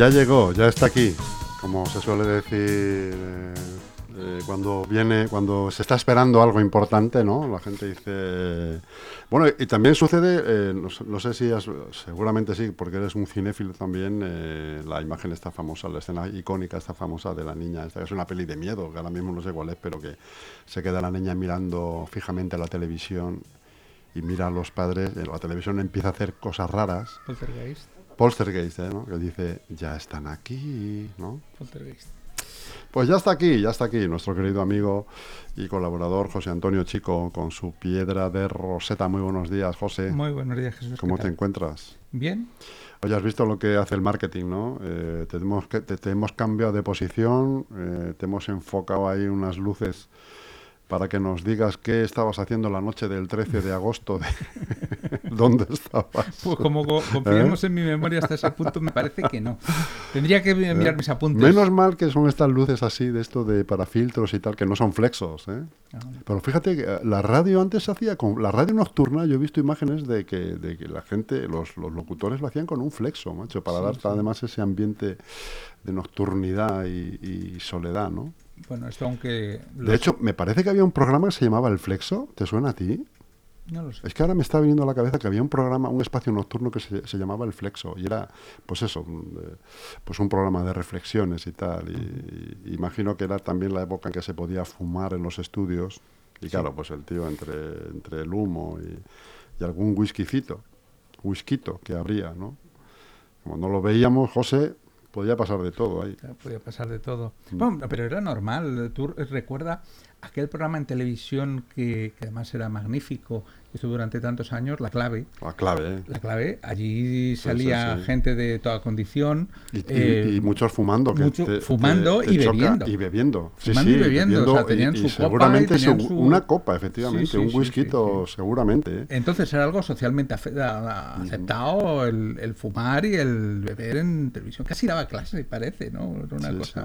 Ya llegó, ya está aquí, como se suele decir eh, eh, cuando viene, cuando se está esperando algo importante, ¿no? La gente dice, bueno, y también sucede, eh, no, no sé si has- seguramente sí, porque eres un cinéfilo también, eh, la imagen está famosa, la escena icónica está famosa de la niña, esta es una peli de miedo, que ahora mismo no sé cuál es, pero que se queda la niña mirando fijamente a la televisión y mira a los padres, la televisión empieza a hacer cosas raras. Poltergeist, ¿eh? ¿no? Que dice, ya están aquí, ¿no? Poltergeist. Pues ya está aquí, ya está aquí nuestro querido amigo y colaborador José Antonio Chico con su piedra de Roseta. Muy buenos días, José. Muy buenos días, Jesús. ¿qué ¿Cómo te encuentras? Bien. Oye, has visto lo que hace el marketing, ¿no? Eh, te, hemos, te, te hemos cambiado de posición, eh, te hemos enfocado ahí unas luces para que nos digas qué estabas haciendo la noche del 13 de agosto. De... ¿Dónde estabas? Pues como co- confiemos en mi memoria hasta ese punto, me parece que no. Tendría que mi- mirar mis apuntes. ¿Eh? Menos mal que son estas luces así de esto de para filtros y tal, que no son flexos, ¿eh? Ah, Pero fíjate que eh, la radio antes se hacía con la radio nocturna. Yo he visto imágenes de que, de que la gente, los, los locutores lo hacían con un flexo, macho, para Sí, dar sí. además ese ambiente de nocturnidad y, y soledad, ¿no? Bueno, esto aunque... De hecho, me parece que había un programa que se llamaba El Flexo. ¿Te suena a ti? No lo sé. Es que ahora me está viniendo a la cabeza que había un programa, un espacio nocturno que se, se llamaba El Flexo y era, pues eso, un, eh, pues un programa de reflexiones y tal. Y, imagino que era también la época en que se podía fumar en los estudios. Y claro, pues el tío entre, entre el humo y, y algún whiskycito, whiskyto que habría, ¿no? Como no lo veíamos, José, podía pasar de todo ahí. Podía pasar de todo. Mm. Bueno, pero era normal. Tú recuerda aquel programa en televisión que, que además era magnífico, estuvo durante tantos años, La Clave. La clave, ¿eh? La Clave, allí salía sí, sí. gente de toda condición. Y, eh, y muchos fumando. Que mucho- te- fumando te- y te bebiendo. Y bebiendo. Sí, Fumando y bebiendo, o sea, tenían su copa y seguramente tenían su- su- una copa, efectivamente. Un whisky, seguramente. ¿eh? Entonces era algo socialmente aceptado el, el fumar y el beber en televisión. Casi daba clase, parece, ¿no? Era una cosa.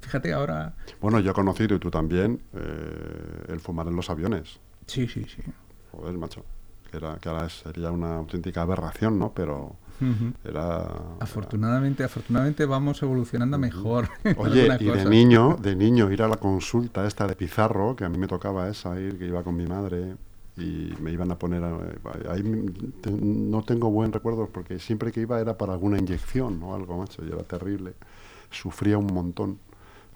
Fíjate ahora. Bueno, yo he conocido, y tú también, eh, el fumar en los aviones. Sí, sí, sí. Joder, macho. Que, era, que ahora sería una auténtica aberración, ¿no? Pero era... Afortunadamente, afortunadamente vamos evolucionando mejor. Oye, y de niño, de niño ir a la consulta esta de Pizarro, que a mí me tocaba esa, ir, que iba con mi madre y me iban a poner, a- ahí te- no tengo buen recuerdo porque siempre que iba era para alguna inyección o algo, macho, y era terrible. Sufría un montón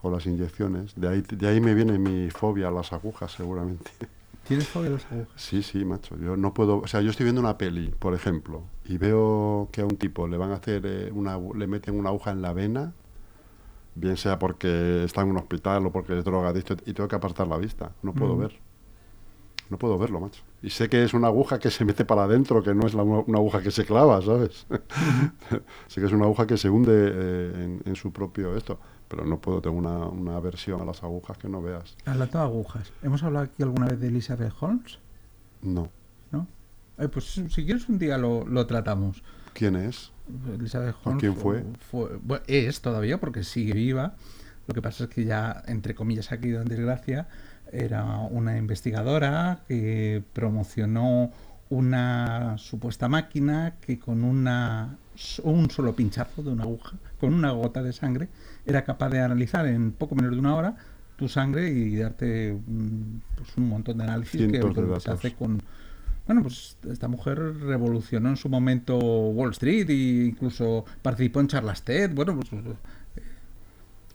con las inyecciones. De ahí, de ahí me viene mi fobia a las agujas, seguramente. ¿Tienes fobia a? Sí, sí, macho. Yo no puedo. O sea, yo estoy viendo una peli, por ejemplo, y veo que a un tipo le van a hacer eh, una, le meten una aguja en la vena, bien sea porque está en un hospital o porque es drogadicto y tengo que apartar la vista. No puedo Mm. ver. No puedo verlo, macho. Y sé que es una aguja que se mete para adentro, que no es la- una aguja que se clava, ¿sabes? sé que es una aguja que se hunde eh, en, en su propio esto. Pero no puedo, tengo una, una aversión a las agujas que no veas. Hablando de agujas. ¿Hemos hablado aquí alguna vez de Elizabeth Holmes? No. ¿No? Eh, pues si quieres un día lo, lo tratamos. ¿Quién es? Elizabeth ¿O Holmes quién fue? fue- bueno, es todavía porque sigue viva. Lo que pasa es que ya, entre comillas, ha caído en desgracia. Era una investigadora que promocionó una supuesta máquina que con una un solo pinchazo de una aguja, con una gota de sangre, era capaz de analizar en poco menos de una hora tu sangre y darte mm, pues, un montón de análisis que de se hace con bueno, pues esta mujer revolucionó en su momento Wall Street e incluso participó en Charlas TED. Bueno, pues.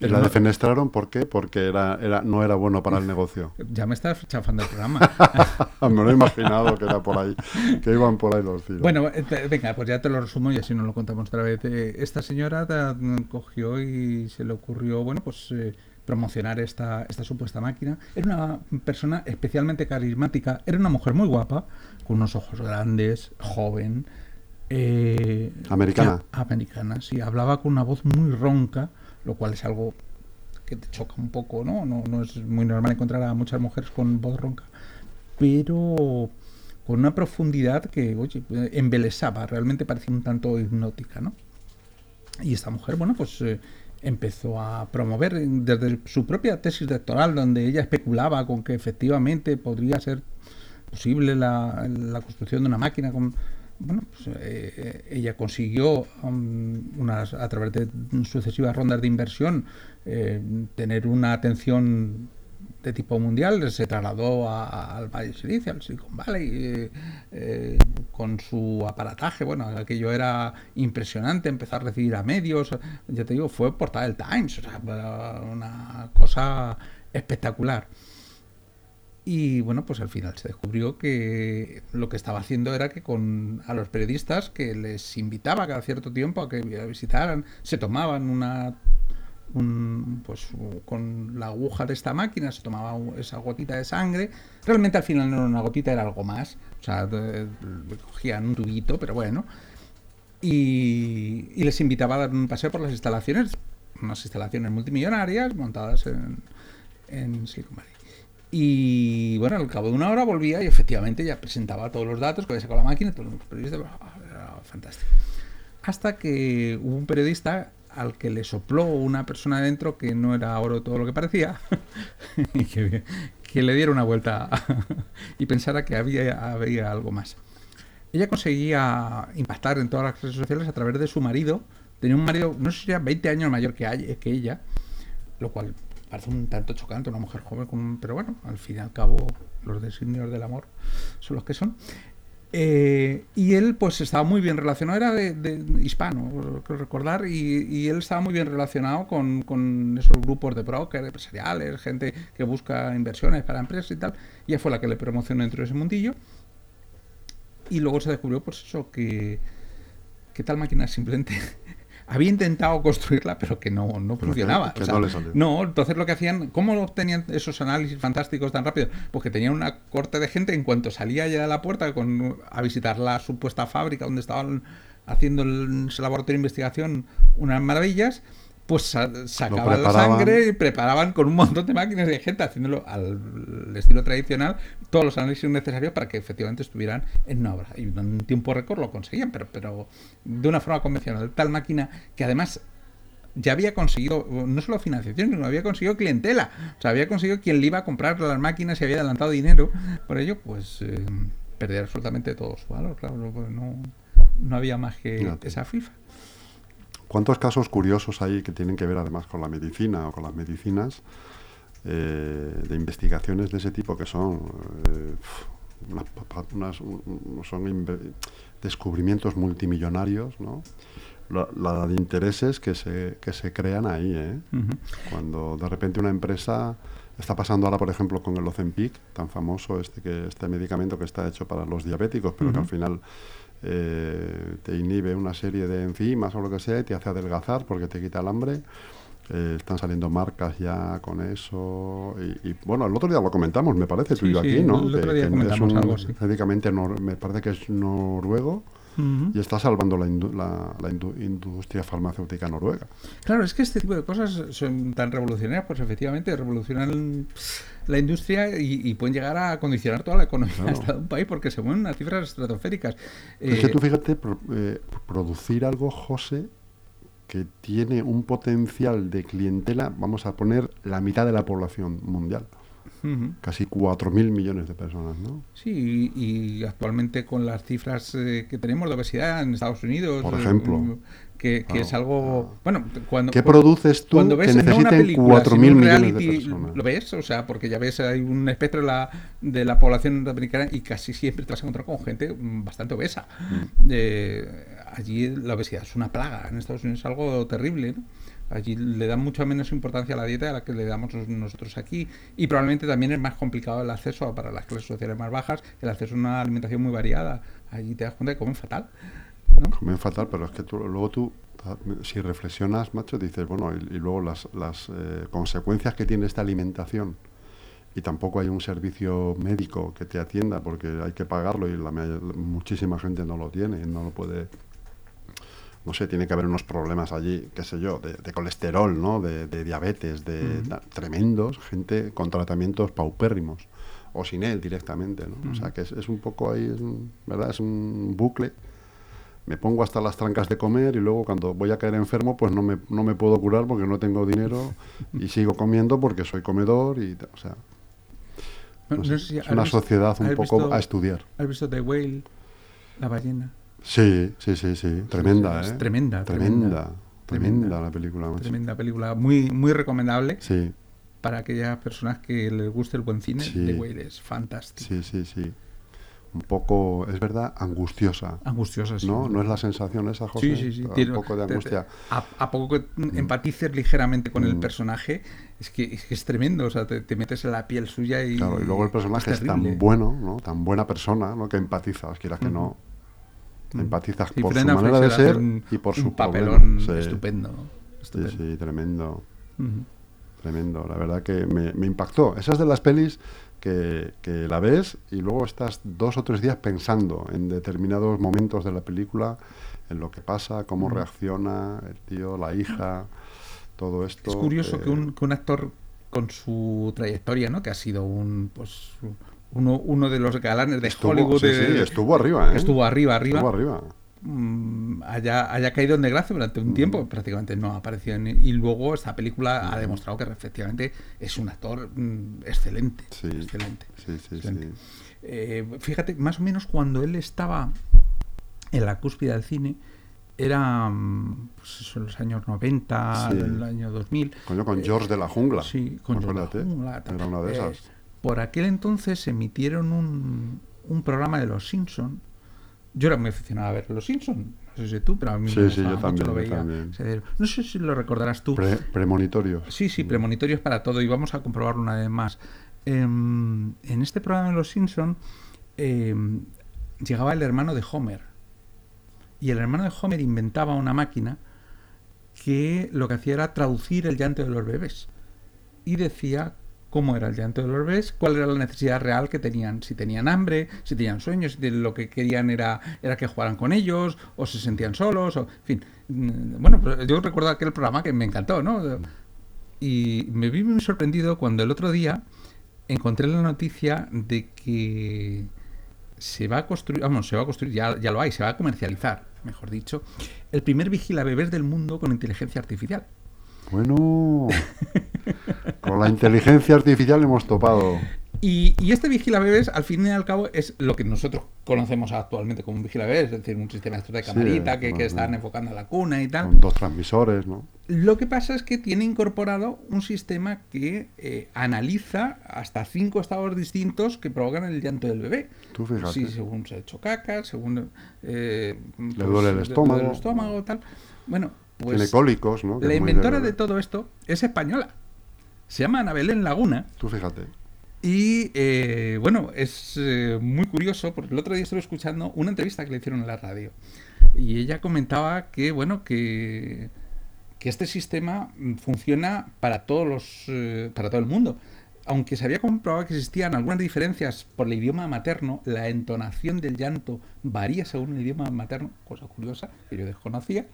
Y la defenestraron, ¿por qué? Porque era, era, no era bueno para el negocio. Ya me está chafando el programa. Me lo he imaginado que era por ahí, que iban por ahí los tiros. bueno, eh, te- venga, pues ya te lo resumo y así no lo contamos otra vez. Eh, esta señora ta- cogió y se le ocurrió, bueno, pues eh, promocionar esta, esta supuesta máquina. Era una persona especialmente carismática, era una mujer muy guapa, con unos ojos grandes, joven. eh, Americana. americana, sí. Hablaba con una voz muy ronca, lo cual es algo que te choca un poco, ¿no? No, no es muy normal encontrar a muchas mujeres con voz ronca, pero con una profundidad que, oye, embelesaba, realmente parecía un tanto hipnótica, ¿no? Y esta mujer, bueno, pues eh, empezó a promover desde su propia tesis doctoral, donde ella especulaba con que efectivamente podría ser posible la, la construcción de una máquina con bueno, pues, eh, ella consiguió um, unas, a través de sucesivas rondas de inversión eh, tener una atención de tipo mundial, se trasladó al Valle Silicio, al Silicon Valley, eh, con su aparataje, bueno, aquello era impresionante, empezó a recibir a medios, ya te digo, fue portada del Times, o sea, una cosa espectacular. Y bueno, pues al final se descubrió que lo que estaba haciendo era que con a los periodistas que les invitaba cada cierto tiempo a que visitaran, se tomaban una pues con la aguja de esta máquina se tomaba esa gotita de sangre. Realmente al final no era una gotita, era algo más. O sea, cogían un tubito, pero bueno. Y, y, les invitaba a dar un paseo por las instalaciones, unas instalaciones multimillonarias montadas en, en Silicon Valley. Y bueno, al cabo de una hora volvía y efectivamente ya presentaba todos los datos que había sacado la máquina, todos los periodistas, era fantástico. Hasta que hubo un periodista al que le sopló una persona adentro que no era oro todo lo que parecía y que, le diera una vuelta y pensara que había, había algo más. Ella conseguía impactar en todas las redes sociales a través de su marido. Tenía un marido, no sé si era 20 años mayor que, que ella, lo cual parece un tanto chocante, una mujer joven, pero bueno, al fin y al cabo los designios del amor son los que son. Eh, y él pues estaba muy bien relacionado, era de, hispano, creo recordar, y, él estaba muy bien relacionado con, esos grupos de brokers, empresariales, gente que busca inversiones para empresas y tal. Y ella fue la que le promocionó dentro de ese mundillo. Y luego se descubrió pues eso, que, que tal máquina simplemente había intentado construirla, pero que no, no funcionaba. no, entonces lo que hacían, ¿cómo obtenían esos análisis fantásticos tan rápido? Pues que tenían una corte de gente en cuanto salía ya de la puerta con, a visitar la supuesta fábrica donde estaban haciendo el laboratorio de investigación unas maravillas pues sacaban la sangre y preparaban con un montón de máquinas de gente haciéndolo al estilo tradicional todos los análisis necesarios para que efectivamente estuvieran en una obra. Y en un tiempo récord lo conseguían, pero, pero de una forma convencional. Tal máquina que además ya había conseguido no solo financiación, sino había conseguido clientela. O sea, había conseguido quien le iba a comprar las máquinas y había adelantado dinero. Por ello, pues eh, perdía absolutamente todo su valor. Claro, no, no había más que esa FIFA. ¿Cuántos casos curiosos hay que tienen que ver además con la medicina o con las medicinas eh, de investigaciones de ese tipo que son, eh, son descubrimientos multimillonarios, ¿no? La, de intereses que se, que se crean ahí, ¿eh? Cuando de repente una empresa está pasando ahora, por ejemplo, con el Ozempic, tan famoso este que este medicamento que está hecho para los diabéticos, pero que al final eh, te inhibe una serie de enzimas o lo que sea y te hace adelgazar porque te quita el hambre. Eh, están saliendo marcas ya con eso. Y, bueno, el otro día lo comentamos, me parece, tú y yo aquí, ¿no? El otro día comentamos algo, sí. me parece que es noruego y está salvando la, la, industria farmacéutica noruega. Claro, es que este tipo de cosas son tan revolucionarias, pues efectivamente revolucionan la industria y, pueden llegar a condicionar toda la economía de un país porque se mueven unas cifras estratosféricas. es que tú eh, fíjate, eh, producir algo, José, que tiene un potencial de clientela, vamos a poner la mitad de la población mundial. Casi 4.000 millones de personas, ¿no? Sí, y, actualmente con las cifras eh, que tenemos de obesidad en Estados Unidos... Por ejemplo. Que, es algo... Bueno, cuando... ¿Qué produces tú cuando ves que necesiten 4.000 millones de personas? Lo ves, o sea, porque ya ves, hay un espectro de la, de la población norteamericana y casi siempre te vas a encontrar con gente bastante obesa. Mm. Eh, allí la obesidad es una plaga, en Estados Unidos es algo terrible, ¿no? Allí le dan mucha menos importancia a la dieta de la que le damos nosotros aquí. Y probablemente también es más complicado el acceso para las clases sociales más bajas, el acceso a una alimentación muy variada. Allí te das cuenta que comen fatal. Comen fatal, pero es que luego tú, si reflexionas, macho, dices, bueno, y, luego las, las eh, consecuencias que tiene esta alimentación y tampoco hay un servicio médico que te atienda porque hay que pagarlo y la, muchísima gente no lo tiene, no lo puede no sé, tiene que haber unos problemas allí, qué sé yo, de, colesterol, ¿no? De, diabetes, de tremendos, gente con tratamientos paupérrimos, o sin él directamente, ¿no? O sea, que es, un poco ahí, ¿verdad? Es un bucle. Me pongo hasta las trancas de comer y luego cuando voy a caer enfermo, pues no me, no me puedo curar porque no tengo dinero y sigo comiendo porque soy comedor y, o sea... es una sociedad un poco a estudiar. ¿Has visto The Whale, la ballena? Sí, sí, sí, sí. Tremenda, Es ¿eh? tremenda, Tremenda. tremenda. La película, macho. Tremenda película, muy, muy recomendable Sí, para aquellas personas que les guste el buen cine. Sí. The Whale es fantástico. sí, sí, sí. Un poco, es verdad, angustiosa. Angustiosa, sí. ¿No? ¿No es la sensación esa, José? Sí, sí, sí. Un tiene- poco de te- te- angustia. A, a poco que empatices ligeramente con el Mm. personaje, es que, es que es tremendo. O sea, te, te metes en la piel suya y. Claro, y luego el personaje es, tan bueno, ¿no? Tan buena persona, ¿no? Que empatizas, quieras que no. Empatizas Sí, por su manera de ser un- y por un su papelón problema. Sí, estupendo. Sí, sí, tremendo. Tremendo, la verdad que me, me impactó. Esas de las pelis que, que la ves y luego estás dos o tres días pensando en determinados momentos de la película, en lo que pasa, cómo reacciona el tío, la hija, todo esto. Es curioso eh, que, un, que un actor con su trayectoria, ¿no? Que ha sido un, pues, uno, uno de los galanes de estuvo, Hollywood. sí, de- sí, estuvo arriba, ¿eh? estuvo arriba, arriba. Estuvo arriba. mm, haya, haya caído en desgracia durante un tiempo, prácticamente no ha aparecido. en- y luego esta película ha demostrado que efectivamente es un actor mm, excelente. Sí. Excelente. Sí, sí, excelente. Eh, fíjate, más o menos cuando él estaba en la cúspide del cine, era mm, pues eso, en los años 90, Sí. en el año 2000. Coño, con George de la Jungla. Eh, Sí, con George de la Jungla. Era una de Eh, esas. Por aquel entonces emitieron un, un programa de Los Simpson. Yo era muy aficionado a ver Los Simpson. No sé si tú, pero a mí Sí, me sí, gustaba yo también, mucho, lo yo veía. también. O sea, No sé si lo recordarás tú. Pre- premonitorios. Sí, sí, premonitorios para todo y vamos a comprobarlo una vez más. Em, en este programa de Los Simpson em, llegaba el hermano de Homer y el hermano de Homer inventaba una máquina que lo que hacía era traducir el llanto de los bebés y decía cómo era el llanto de los bebés, cuál era la necesidad real que tenían, si tenían hambre, si tenían sueños, si lo que querían era, era que jugaran con ellos, o se sentían solos, o en fin. Mm, Bueno, pues yo recuerdo aquel programa que me encantó, ¿no? Y me vi muy sorprendido cuando el otro día encontré la noticia de que se va a construir, vamos, se va a construir, ya, ya lo hay, se va a comercializar, mejor dicho, el primer vigila bebés del mundo con inteligencia artificial. Bueno, con la inteligencia artificial hemos topado. Y, y este vigila bebés, al fin y al cabo, es lo que nosotros conocemos actualmente como un vigila bebés, es decir, un sistema de camarita que, que bueno, están enfocando a la cuna y tal. Con dos transmisores, ¿no? Lo que pasa es que tiene incorporado un sistema que eh, analiza hasta cinco estados distintos que provocan el llanto del bebé. Tú fíjate. Sí, según se ha hecho caca, según eh, Le duele el le estómago. el estómago, tal. Bueno, pues ¿no? Que la inventora de todo esto es española. Se llama Ana Belén Laguna. Tú fíjate. Y eh, bueno, es eh, muy curioso porque el otro día estuve escuchando una entrevista que le hicieron en la radio. Y ella comentaba que, bueno, que, que este sistema funciona para todos los, eh, para todo el mundo. Aunque se había comprobado que existían algunas diferencias por el idioma materno, la entonación del llanto varía según el idioma materno, cosa curiosa que yo desconocía.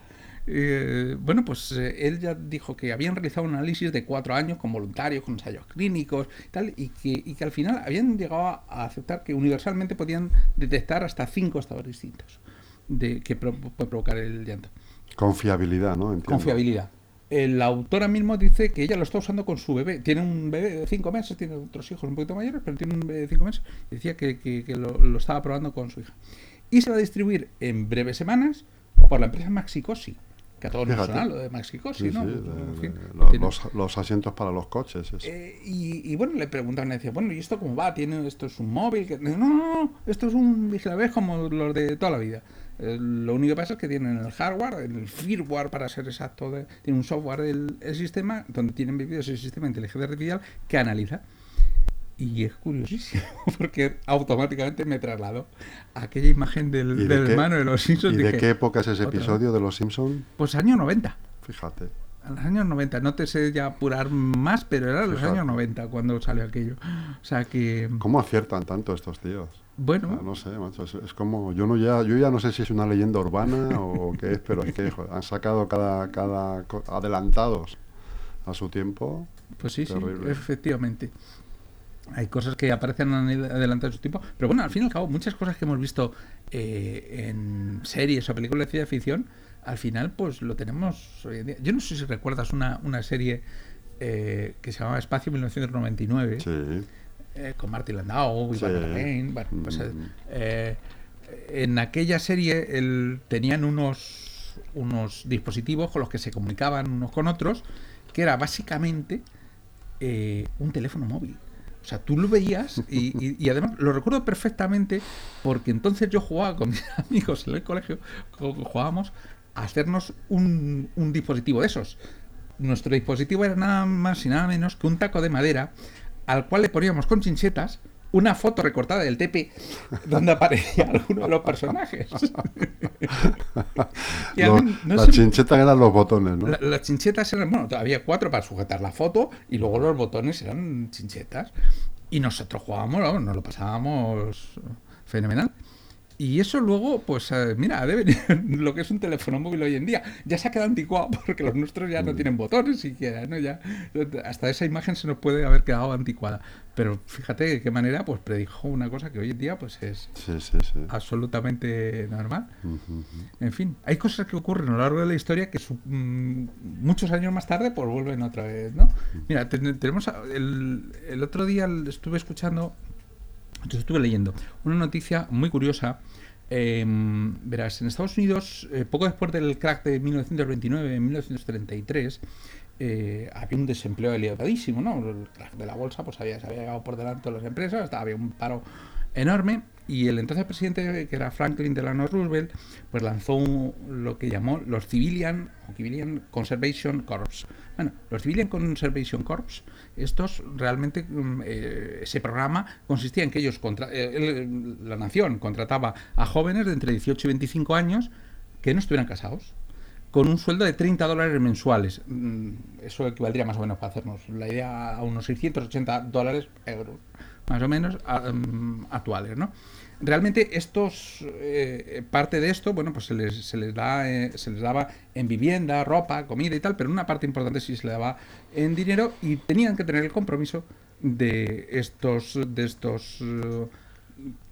Eh, bueno, pues eh, él ya dijo que habían realizado un análisis de cuatro años con voluntarios, con ensayos clínicos y tal, y que, y que al final habían llegado a, aceptar que universalmente podían detectar hasta cinco estados distintos de que pro- puede provocar el llanto. Confiabilidad, ¿no? Entiendo. Confiabilidad. El autora mismo dice que ella lo está usando con su bebé. Tiene un bebé de cinco meses, tiene otros hijos un poquito mayores, pero tiene un bebé de cinco meses. Y decía que, que- que lo, lo estaba probando con su hija. Y se va a distribuir en breves semanas por la empresa Maxicosi. Que a todos nos suena lo de Maxicosi, Sí, ¿no? sí, En fin, tiene- los, los asientos para los coches. eh, y, y bueno, le preguntaban, le decía, bueno, ¿y esto cómo va? ¿Tiene, ¿Esto es un móvil? Que- No, no, no, esto es un vigilabés como los de toda la vida. Eh, lo único que pasa es que tienen el hardware, el firmware para ser exacto, de, tiene un software el, el sistema donde tienen vivido ese sistema de inteligencia artificial que analiza. Y es curiosísimo porque automáticamente me trasladó a aquella imagen del, ¿Y de del qué- hermano de los Simpsons. ¿Y de dije, qué época es ese episodio de Los Simpson? Pues año 90. Fíjate. En los años 90, no te sé ya apurar más, pero era los Fíjate. años 90 cuando salió aquello. O sea que, ¿Cómo aciertan tanto estos tíos? bueno, Ah, no sé, macho, es, es como, yo no ya, yo ya no sé si es una leyenda urbana o qué es, pero es que joder, han sacado cada, cada adelantados a su tiempo. pues sí, sí, terrible. efectivamente. Hay cosas que aparecen adelante de su tiempo, pero bueno, al fin y al cabo, muchas cosas que hemos visto eh, en series o películas de ciencia ficción, al final, pues lo tenemos hoy en día. Yo no sé si recuerdas una, una serie eh, que se llamaba Espacio 1999. Sí. eh, con Martin Landau y Sí. Bueno, pues, Mm. eh, en aquella serie el, tenían unos, unos dispositivos con los que se comunicaban unos con otros, que era básicamente un teléfono móvil. O sea, tú lo veías y, y, además lo recuerdo perfectamente porque entonces yo jugaba con mis amigos en el colegio, jugábamos a hacernos un, un dispositivo de esos. Nuestro dispositivo era nada más y nada menos que un taco de madera al cual le poníamos con chinchetas una foto recortada del TP donde aparecía alguno de los personajes. las chinchetas eran los botones, ¿no? las chinchetas eran, bueno, había cuatro para sujetar la foto y luego los botones eran chinchetas. Y nosotros jugábamos, nos lo pasábamos fenomenal. Y eso luego, pues eh, mira, debe lo que es un teléfono móvil hoy en día. Ya se ha quedado anticuado porque los nuestros ya no tienen botones siquiera, ¿no? Ya, hasta esa imagen se nos puede haber quedado anticuada. Pero fíjate de qué manera pues predijo una cosa que hoy en día pues es absolutamente normal. En fin, hay cosas que ocurren a lo largo de la historia que mm, muchos años más tarde pues vuelven otra vez, ¿no? Mira, tenemos el, el otro día estuve escuchando entonces estuve leyendo una noticia muy curiosa. Em, verás, en Estados Unidos, eh, poco después del crack de 1929, en 1933, eh, había un desempleo elevadísimo, ¿no? El crack de la bolsa pues había, se había llegado por delante de las empresas, había un paro enorme y el entonces presidente, que era Franklin Delano Roosevelt, pues lanzó lo que llamó los Civilian, Civilian Conservation Corps. Bueno, los Civilian Conservation Corps, estos realmente, mm, eh, ese programa consistía en que ellos, contra, eh, la nación contrataba a jóvenes de entre 18 y 25 años que no estuvieran casados con un sueldo de 30 dólares mensuales. Mm, eso equivaldría más o menos para hacernos la idea a unos 680 dólares euros, más o menos mm, actuales, ¿no? realmente estos eh, parte de esto bueno pues se les, se les da eh, se les daba en vivienda ropa comida y tal pero una parte importante sí se le daba en dinero y tenían que tener el compromiso de estos de estos 30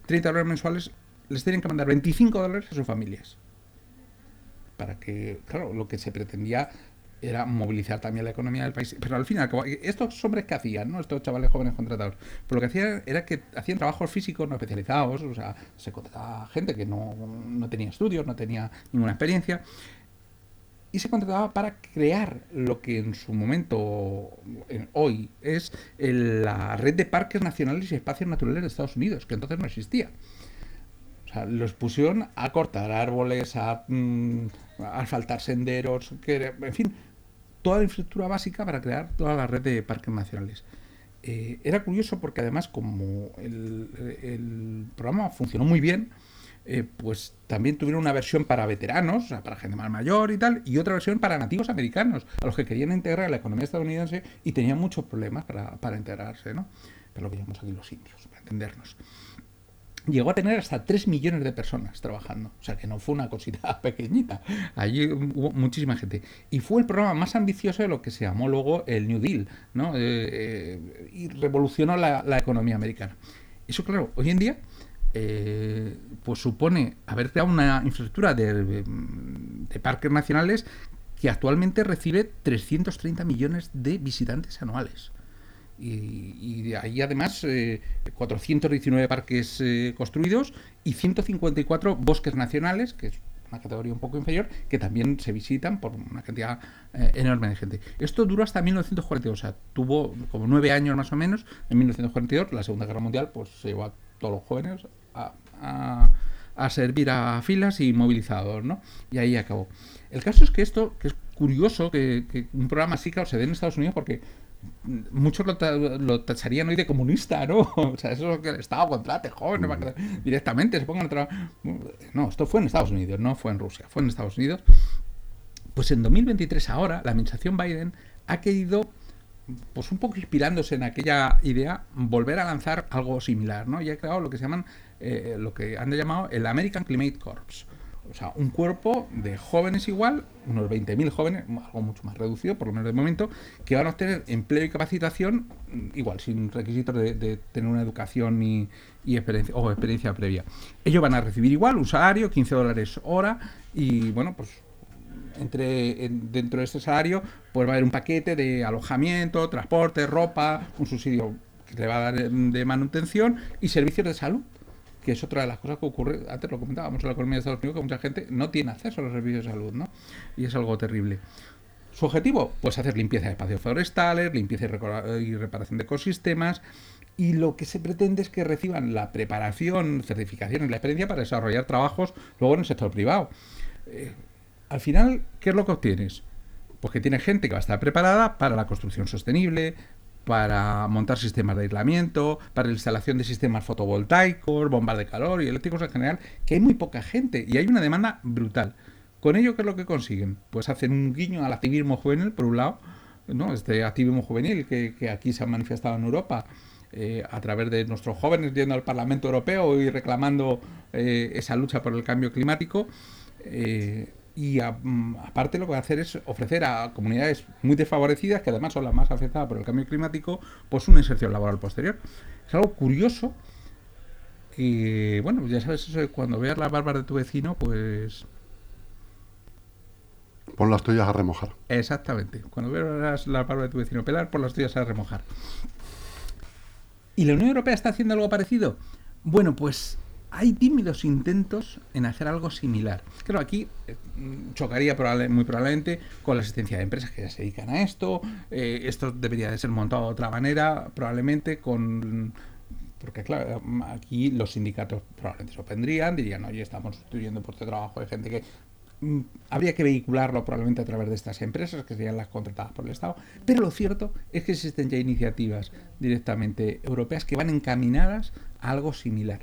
eh, dólares mensuales les tienen que mandar 25 dólares a sus familias para que claro lo que se pretendía era movilizar también la economía del país. Pero al final, estos hombres que hacían, ¿no? Estos chavales jóvenes contratados, pues lo que hacían era que hacían trabajos físicos no especializados, o sea, se contrataba gente que no, tenía estudios, no tenía ninguna experiencia, y se contrataba para crear lo que en su momento, hoy, es la red de parques nacionales y espacios naturales de Estados Unidos, que entonces no existía. O sea, los pusieron a cortar árboles, a mm, asfaltar senderos, que, en fin, toda la infraestructura básica para crear toda la red de parques nacionales. Eh, era curioso porque además como el, programa funcionó muy bien, eh, pues también tuvieron una versión para veteranos, o sea, para gente más mayor y tal, y otra versión para nativos americanos, a los que querían integrar la economía estadounidense y tenían muchos problemas para, para integrarse, ¿no? Pero lo que llamamos aquí los indios, para entendernos llegó a tener hasta 3 millones de personas trabajando. O sea que no fue una cosita pequeñita. Allí hubo muchísima gente. Y fue el programa más ambicioso de lo que se llamó luego el New Deal, ¿no? Eh, eh, y revolucionó la, economía americana. Eso, claro, hoy en día. Eh, pues supone haber creado una infraestructura de, de parques nacionales que actualmente recibe 330 millones de visitantes anuales. Y, de ahí además 419 eh, parques eh, construidos y 154 bosques nacionales, que es una categoría un poco inferior, que también se visitan por una cantidad eh, enorme de gente. Esto duró hasta 1942, o sea, tuvo como nueve años más o menos. En 1942, la Segunda Guerra Mundial, pues se llevó a todos los jóvenes a, servir a filas y movilizados, ¿no? Y ahí acabó. El caso es que esto, que es curioso que, que un programa así, claro, se dé en Estados Unidos porque muchos lo, tacharían hoy de comunista, ¿no? O sea, eso es lo que el Estado contrate jóvenes mm. directamente, se pongan a trabajar. No, esto fue en Estados Unidos, no fue en Rusia, fue en Estados Unidos. Pues en 2023 ahora, la administración Biden ha querido, pues un poco inspirándose en aquella idea, volver a lanzar algo similar, ¿no? Y ha creado lo que se llaman, eh, lo que han llamado el American Climate Corps o sea, un cuerpo de jóvenes igual, unos 20.000 jóvenes, algo mucho más reducido, por lo menos de momento, que van a obtener empleo y capacitación mm, igual, sin requisitos de, tener una educación y, experiencia, o experiencia previa. Ellos van a recibir igual un salario, 15 dólares hora, y bueno, pues entre dentro de este salario pues va a haber un paquete de alojamiento, transporte, ropa, un subsidio que le va a dar de manutención y servicios de salud que es otra de las cosas que ocurre, antes lo comentábamos en la economía de Estados Unidos, que mucha gente no tiene acceso a los servicios de salud, ¿no? Y es algo terrible. Su objetivo, pues hacer limpieza de espacios forestales, limpieza y reparación de ecosistemas, y lo que se pretende es que reciban la preparación, certificación y la experiencia para desarrollar trabajos luego en el sector privado. Eh, al final, ¿qué es lo que obtienes? Pues que tiene gente que va a estar preparada para la construcción sostenible, para montar sistemas de aislamiento, para la instalación de sistemas fotovoltaicos, bombas de calor y eléctricos en general, que hay muy poca gente y hay una demanda brutal. ¿Con ello qué es lo que consiguen? Pues hacen un guiño al activismo juvenil, por un lado, ¿no? este activismo juvenil que, aquí se ha manifestado en Europa, eh, a través de nuestros jóvenes yendo al Parlamento Europeo y reclamando eh, esa lucha por el cambio climático. Eh, y mm, aparte lo que va a hacer es ofrecer a comunidades muy desfavorecidas, que además son las más afectadas por el cambio climático, pues una inserción laboral posterior. Es algo curioso que, bueno, ya sabes eso cuando veas las barbas de tu vecino, pues... Pon las tuyas a remojar. Exactamente. Cuando veas las barbas de tu vecino pelar, pon las tuyas a remojar. ¿Y la Unión Europea está haciendo algo parecido? Bueno, pues hay tímidos intentos en hacer algo similar. Claro, aquí eh, chocaría muy probablemente con la existencia de empresas que ya se dedican a esto. Eh, esto debería de ser montado de otra manera, probablemente con... Porque claro, aquí los sindicatos probablemente se opondrían, dirían, oye, estamos sustituyendo puestos de trabajo de gente que mm, habría que vehicularlo probablemente a través de estas empresas, que serían las contratadas por el Estado. Pero lo cierto es que existen ya iniciativas directamente europeas que van encaminadas a algo similar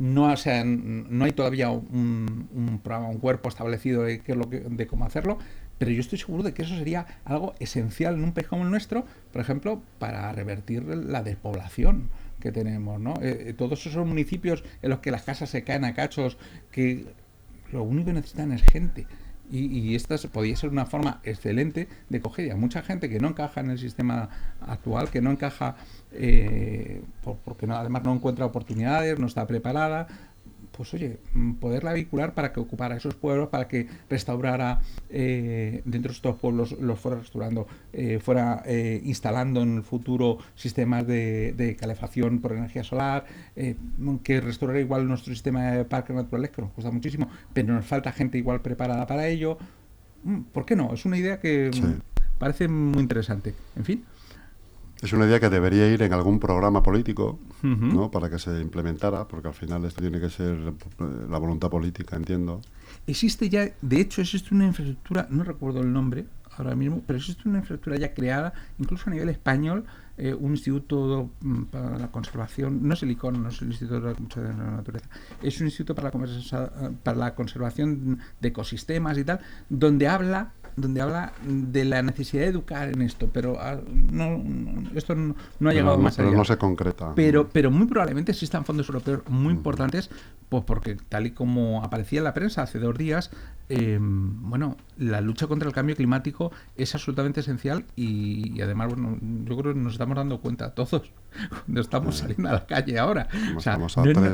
no, hay todavía un, programa, un cuerpo establecido de cómo hacerlo, pero yo estoy seguro de que eso sería algo esencial en un país como el nuestro, por ejemplo, para revertir la despoblación que tenemos, ¿no? Eh, eh, todos esos municipios en los que las casas se caen a cachos, que lo único que necesitan es gente. Y, esta podría ser una forma excelente de coger. A mucha gente que no encaja en el sistema actual, que no encaja eh, porque además no encuentra oportunidades, no está preparada, pues oye, mm, poderla vincular para que ocupara esos pueblos, para que restaurara eh, dentro de estos pueblos, los fuera restaurando, eh, fuera eh, instalando en el futuro sistemas de, calefacción por energía solar, que restaurara igual nuestro sistema de parques naturales, que nos cuesta muchísimo, pero nos falta gente igual preparada para ello. Mm, ¿Por qué no? Es una idea que mm, parece muy interesante. En fin. Es una idea que debería ir en algún programa político, ¿no? Para que se implementara, porque al final esto tiene que ser eh, la voluntad política, entiendo. Existe ya, de hecho, existe una infraestructura, no recuerdo el nombre ahora mismo, pero existe una infraestructura ya creada, incluso a nivel español, eh, un instituto mm, para la conservación, no es el ICON, no es el Instituto de la Naturaleza, es un instituto para la, para la conservación de ecosistemas y tal, donde habla donde habla de la necesidad de educar en esto, pero ah, no, esto no, ha llegado más allá. Pero no se concreta. Pero, pero muy probablemente existan fondos europeos muy importantes, pues porque tal y como aparecía en la prensa hace dos días, em, bueno, la lucha contra el cambio climático es absolutamente esencial y, además, bueno, yo creo que nos estamos dando cuenta todos cuando estamos saliendo a la calle ahora. O sea,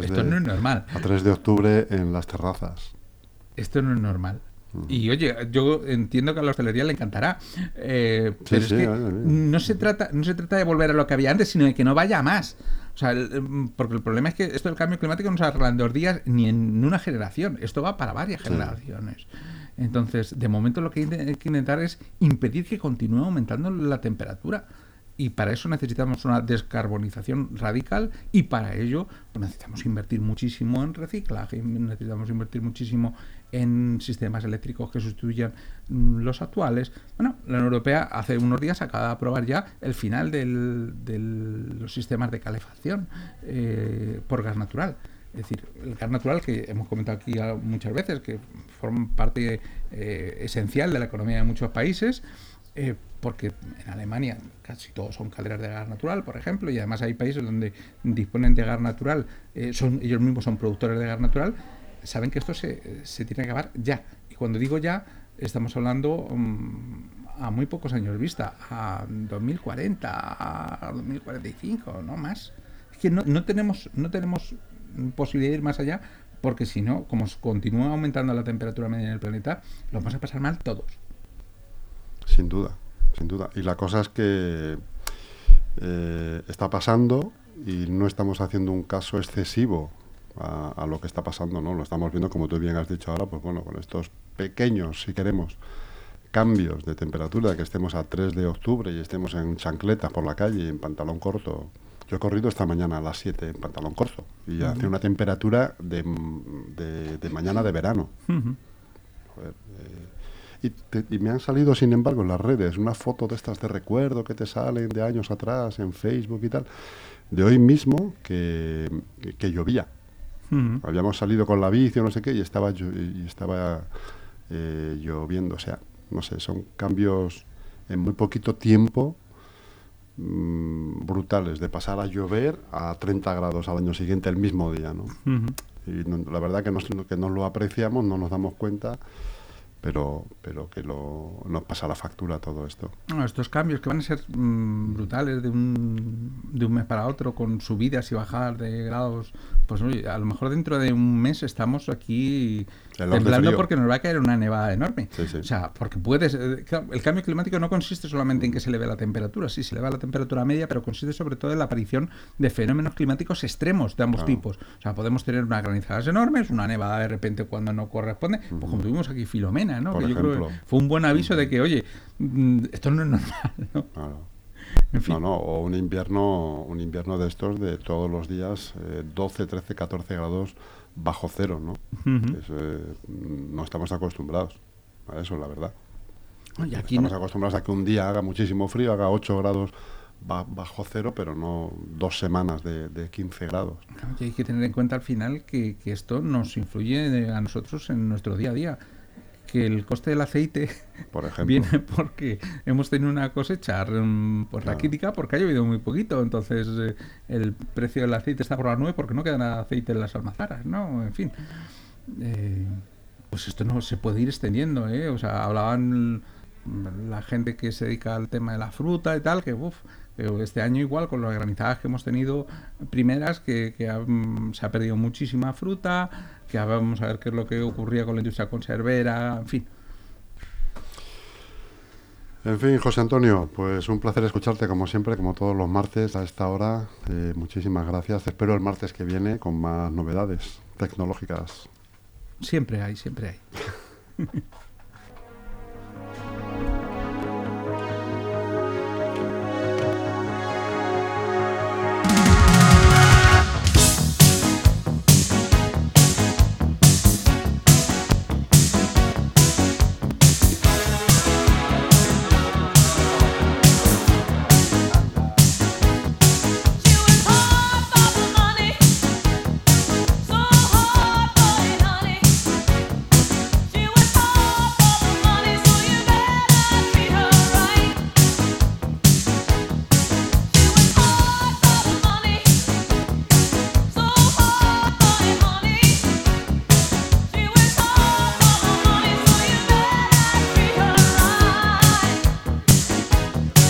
esto no es normal. A 3 de octubre en las terrazas. Esto no es normal. Y oye, yo entiendo que a la hostelería le encantará. Eh, pero es que no se trata, no se trata de volver a lo que había antes, sino de que no vaya más. O sea, mm, porque el problema es que esto del cambio climático no se arregla en dos días ni en una generación. Esto va para varias generaciones. Entonces, de momento lo que hay que intentar es impedir que continúe aumentando la temperatura y para eso necesitamos una descarbonización radical y para ello pues, necesitamos invertir muchísimo en reciclaje, necesitamos invertir muchísimo en sistemas eléctricos que sustituyan mm, los actuales. Bueno, la Unión Europea hace unos días acaba de aprobar ya el final de los sistemas de calefacción eh, por gas natural. Es decir, el gas natural que hemos comentado aquí muchas veces, que forma parte eh, esencial de la economía de muchos países, eh, porque en Alemania casi todos son calderas de gas natural, por ejemplo, y además hay países donde disponen de gas natural, son ellos mismos son productores de gas natural, saben que esto se, se tiene que acabar ya. Y cuando digo ya, estamos hablando mm, a muy pocos años vista, a 2040, a 2045, no más. Es que no, no, tenemos, no tenemos posibilidad de ir más allá, porque si no, como continúa aumentando la temperatura media en el planeta, lo vamos a pasar mal todos. Sin duda, sin duda. Y la cosa es que eh, está pasando y no estamos haciendo un caso excesivo a, a, lo que está pasando, ¿no? Lo estamos viendo, como tú bien has dicho ahora, pues bueno, con estos pequeños, si queremos, cambios de temperatura, que estemos a 3 de octubre y estemos en chancletas por la calle, en pantalón corto. Yo he corrido esta mañana a las 7 en pantalón corto y hace una temperatura de, de, de, mañana de verano. Joder, eh, y, te, y, me han salido, sin embargo, en las redes una foto de estas de recuerdo que te salen de años atrás en Facebook y tal, de hoy mismo que, que llovía. Uh -huh. Habíamos salido con la bici o no sé qué y estaba, y estaba eh, lloviendo. O sea, no sé, son cambios en muy poquito tiempo mmm, brutales, de pasar a llover a 30 grados al año siguiente el mismo día, ¿no? Uh -huh. Y no, la verdad que no, que no lo apreciamos, no nos damos cuenta pero, pero que lo, nos pasa la factura todo esto. Estos cambios que van a ser mmm, brutales de un, de un mes para otro, con subidas y bajadas de grados, pues a lo mejor dentro de un mes estamos aquí temblando porque nos va a caer una nevada enorme. Sí, sí. O sea, porque puedes... El cambio climático no consiste solamente en que se eleve la temperatura, sí, se eleva la temperatura media, pero consiste sobre todo en la aparición de fenómenos climáticos extremos de ambos Claro. tipos. O sea, podemos tener unas granizadas enormes, una nevada de repente cuando no corresponde, pues como tuvimos aquí Filomena, ¿no? Por que yo creo ejemplo. que fue un buen aviso de que, oye, mm, esto no es normal, ¿no? Claro. En fin. No, no, o un invierno, un invierno de estos de todos los días, eh, 12, 13, 14 grados bajo cero, ¿no? Ujú. Es, eh, no estamos acostumbrados a eso, la verdad. Oye, aquí estamos no- acostumbrados a que un día haga muchísimo frío, haga 8 grados ba- bajo cero, pero no dos semanas de, de 15 grados. Claro, y hay que tener en cuenta al final que, que esto nos influye a nosotros en nuestro día a día. Que el coste del aceite Por ejemplo. viene porque hemos tenido una cosecha mm, pues Claro. raquítica porque ha llovido muy poquito. Entonces eh, el precio del aceite está por las nubes porque no queda nada de aceite en las almazaras, ¿no? En fin. Eh, pues esto no se puede ir extendiendo, ¿eh? O sea, hablaban la gente que se dedica al tema de la fruta y tal, que uf, pero este año igual con las granizadas que hemos tenido primeras, que, que ha- mm, se ha perdido muchísima fruta, que vamos a ver qué es lo que ocurría con la industria conservera, en fin. En fin, José Antonio, pues un placer escucharte como siempre, como todos los martes a esta hora. Eh, muchísimas gracias. Te espero el martes que viene con más novedades tecnológicas. Siempre hay, siempre hay.